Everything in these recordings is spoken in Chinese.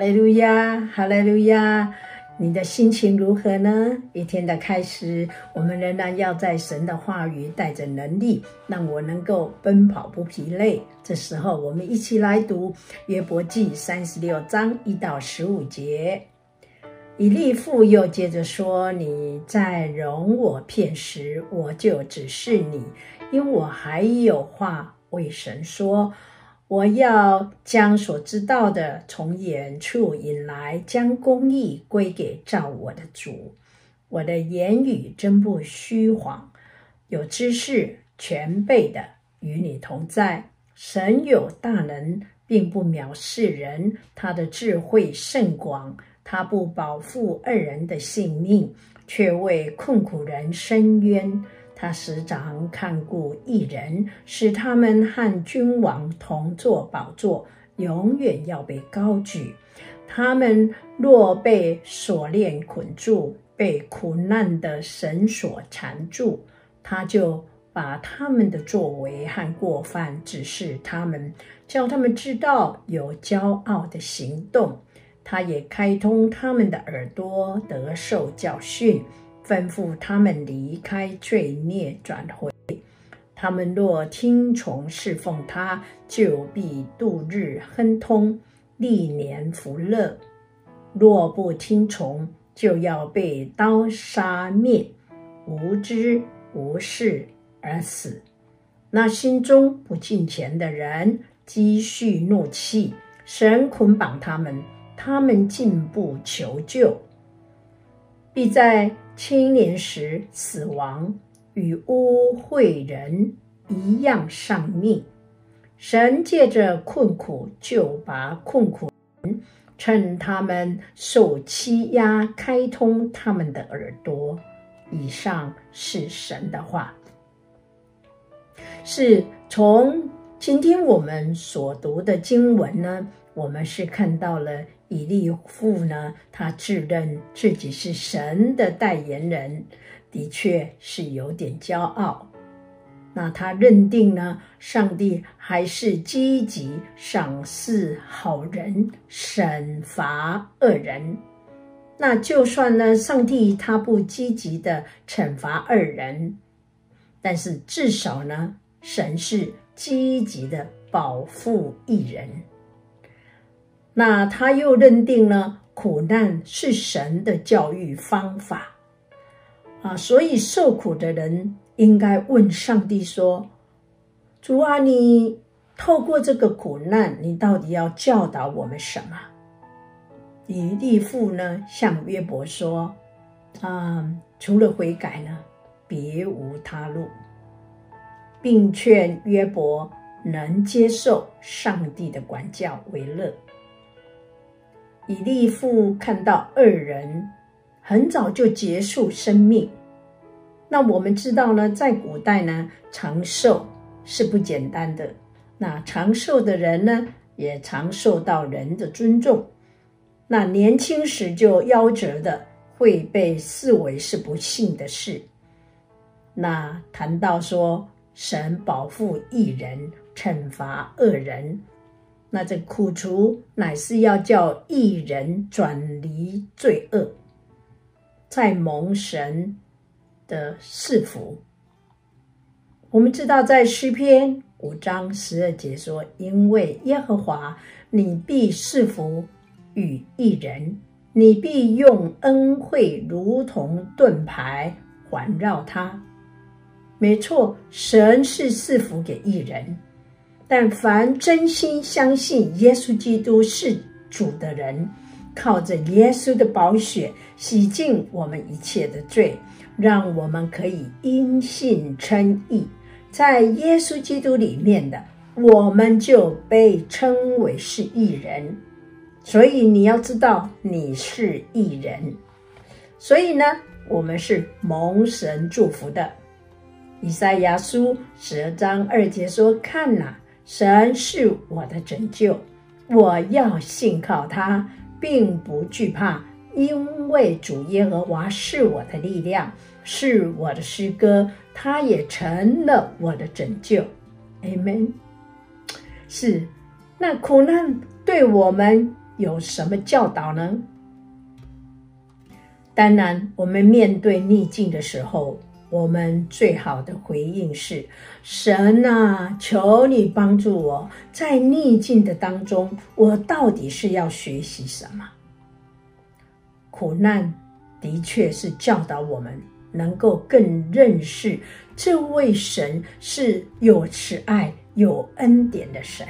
利路亚，哈利路亚！你的心情如何呢？一天的开始，我们仍然要在神的话语带着能力，让我能够奔跑不疲累。这时候，我们一起来读约伯记三十六章一到十五节。以利父又接着说：“你在容我片时，我就指示你，因我还有话为神说。”我要将所知道的从远处引来，将公义归给造我的主。我的言语真不虚谎，有知识全备的与你同在。神有大能，并不藐视人，他的智慧甚广。他不保护恶人的性命，却为困苦人伸冤。他时常看顾一人，使他们和君王同坐宝座，永远要被高举。他们若被锁链捆住，被苦难的绳索缠住，他就把他们的作为和过犯指示他们，叫他们知道有骄傲的行动。他也开通他们的耳朵，得受教训。吩咐他们离开罪孽，转回。他们若听从侍奉他，就必度日亨通，历年福乐；若不听从，就要被刀杀灭，无知无事而死。那心中不敬虔的人，积蓄怒气，神捆绑他们，他们进步求救，必在。青年时死亡，与污秽人一样丧命。神借着困苦救拔困苦人，趁他们受欺压，开通他们的耳朵。以上是神的话，是从今天我们所读的经文呢，我们是看到了。以利父呢，他自认自己是神的代言人，的确是有点骄傲。那他认定呢，上帝还是积极赏赐好人，审罚恶人。那就算呢，上帝他不积极的惩罚恶人，但是至少呢，神是积极的保护一人。那他又认定了苦难是神的教育方法啊，所以受苦的人应该问上帝说：“主啊，你透过这个苦难，你到底要教导我们什么？”以利父呢，向约伯说：“啊，除了悔改呢，别无他路，并劝约伯能接受上帝的管教为乐。”以利父看到恶人很早就结束生命，那我们知道呢，在古代呢，长寿是不简单的。那长寿的人呢，也常受到人的尊重。那年轻时就夭折的，会被视为是不幸的事。那谈到说，神保护义人，惩罚恶人。那这苦楚乃是要叫一人转离罪恶，在蒙神的赐福。我们知道，在诗篇五章十二节说：“因为耶和华，你必赐福与一人，你必用恩惠如同盾牌环绕他。”没错，神是赐福给一人。但凡真心相信耶稣基督是主的人，靠着耶稣的宝血洗净我们一切的罪，让我们可以因信称义，在耶稣基督里面的，我们就被称为是义人。所以你要知道你是义人，所以呢，我们是蒙神祝福的。以赛亚书十章二节说：“看哪。”神是我的拯救，我要信靠他，并不惧怕，因为主耶和华是我的力量，是我的诗歌，他也成了我的拯救。Amen。是，那苦难对我们有什么教导呢？当然，我们面对逆境的时候，我们最好的回应是：神啊，求你帮助我，在逆境的当中，我到底是要学习什么？苦难的确是教导我们能够更认识这位神是有慈爱、有恩典的神。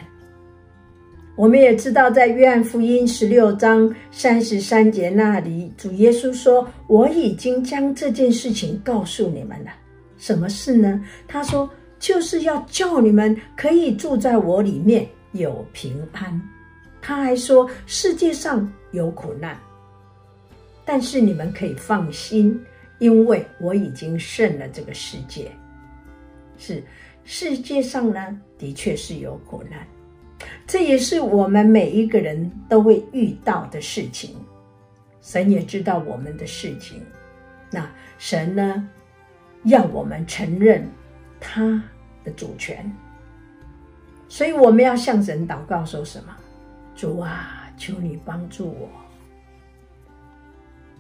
我们也知道，在约翰福音十六章三十三节那里，主耶稣说：“我已经将这件事情告诉你们了。什么事呢？他说，就是要叫你们可以住在我里面，有平安。他还说，世界上有苦难，但是你们可以放心，因为我已经胜了这个世界。是世界上呢，的确是有苦难。”这也是我们每一个人都会遇到的事情，神也知道我们的事情。那神呢，要我们承认他的主权，所以我们要向神祷告，说什么？主啊，求你帮助我，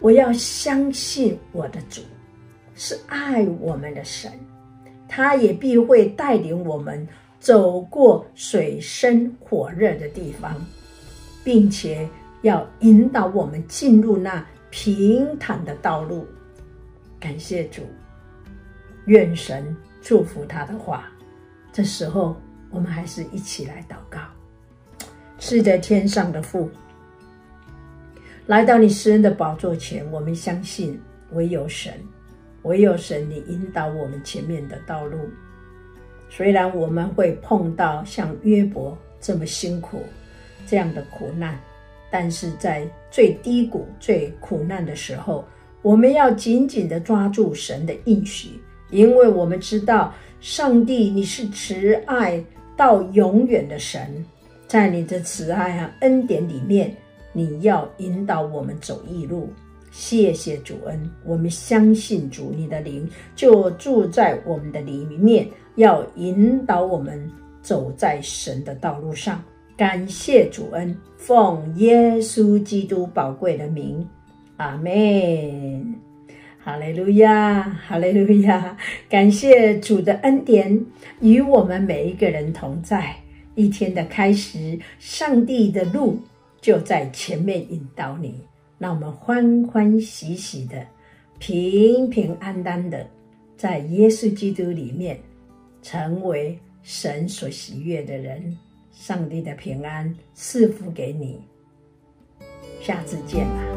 我要相信我的主是爱我们的神，他也必会带领我们。走过水深火热的地方，并且要引导我们进入那平坦的道路。感谢主，愿神祝福他的话。这时候，我们还是一起来祷告。是的，天上的父，来到你施恩的宝座前，我们相信唯有神，唯有神，你引导我们前面的道路。虽然我们会碰到像约伯这么辛苦这样的苦难，但是在最低谷、最苦难的时候，我们要紧紧地抓住神的应许，因为我们知道上帝你是慈爱到永远的神，在你的慈爱和恩典里面，你要引导我们走义路。谢谢主恩，我们相信主，你的灵就住在我们的里面。要引导我们走在神的道路上，感谢主恩，奉耶稣基督宝贵的名，阿门。哈利路亚，哈利路亚，感谢主的恩典与我们每一个人同在。一天的开始，上帝的路就在前面引导你，让我们欢欢喜喜的、平平安安的，在耶稣基督里面。成为神所喜悦的人，上帝的平安赐福给你。下次见吧。